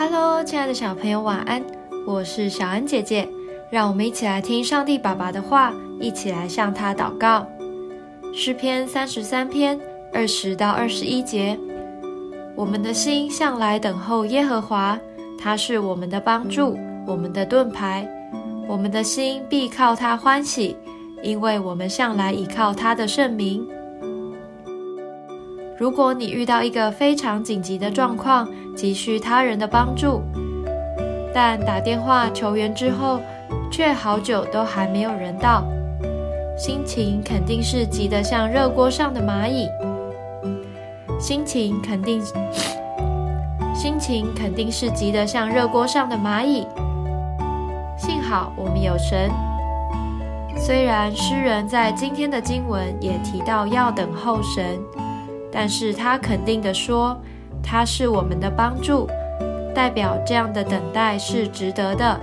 Hello，亲爱的小朋友，晚安！我是小恩姐姐，让我们一起来听上帝爸爸的话，一起来向他祷告。诗篇三十三篇二十到二十一节：我们的心向来等候耶和华，他是我们的帮助，我们的盾牌。我们的心必靠他欢喜，因为我们向来倚靠他的圣名。如果你遇到一个非常紧急的状况，急需他人的帮助，但打电话求援之后，却好久都还没有人到，心情肯定是急得像热锅上的蚂蚁。心情肯定，心情肯定是急得像热锅上的蚂蚁。幸好我们有神。虽然诗人在今天的经文也提到要等候神。但是他肯定地说，他是我们的帮助，代表这样的等待是值得的，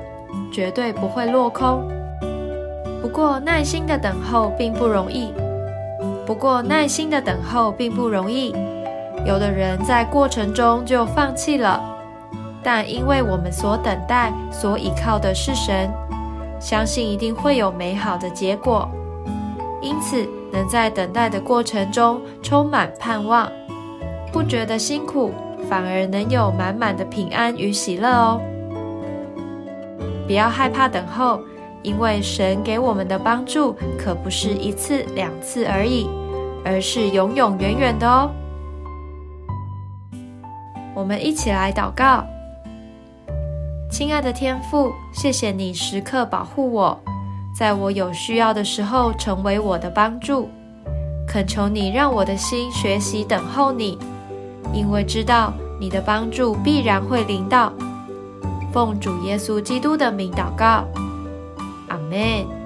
绝对不会落空。不过耐心的等候并不容易。不过耐心的等候并不容易，有的人在过程中就放弃了。但因为我们所等待、所依靠的是神，相信一定会有美好的结果。因此。能在等待的过程中充满盼望，不觉得辛苦，反而能有满满的平安与喜乐哦。不要害怕等候，因为神给我们的帮助可不是一次两次而已，而是永永远远的哦。我们一起来祷告，亲爱的天父，谢谢你时刻保护我。在我有需要的时候，成为我的帮助。恳求你让我的心学习等候你，因为知道你的帮助必然会临到。奉主耶稣基督的名祷告，阿门。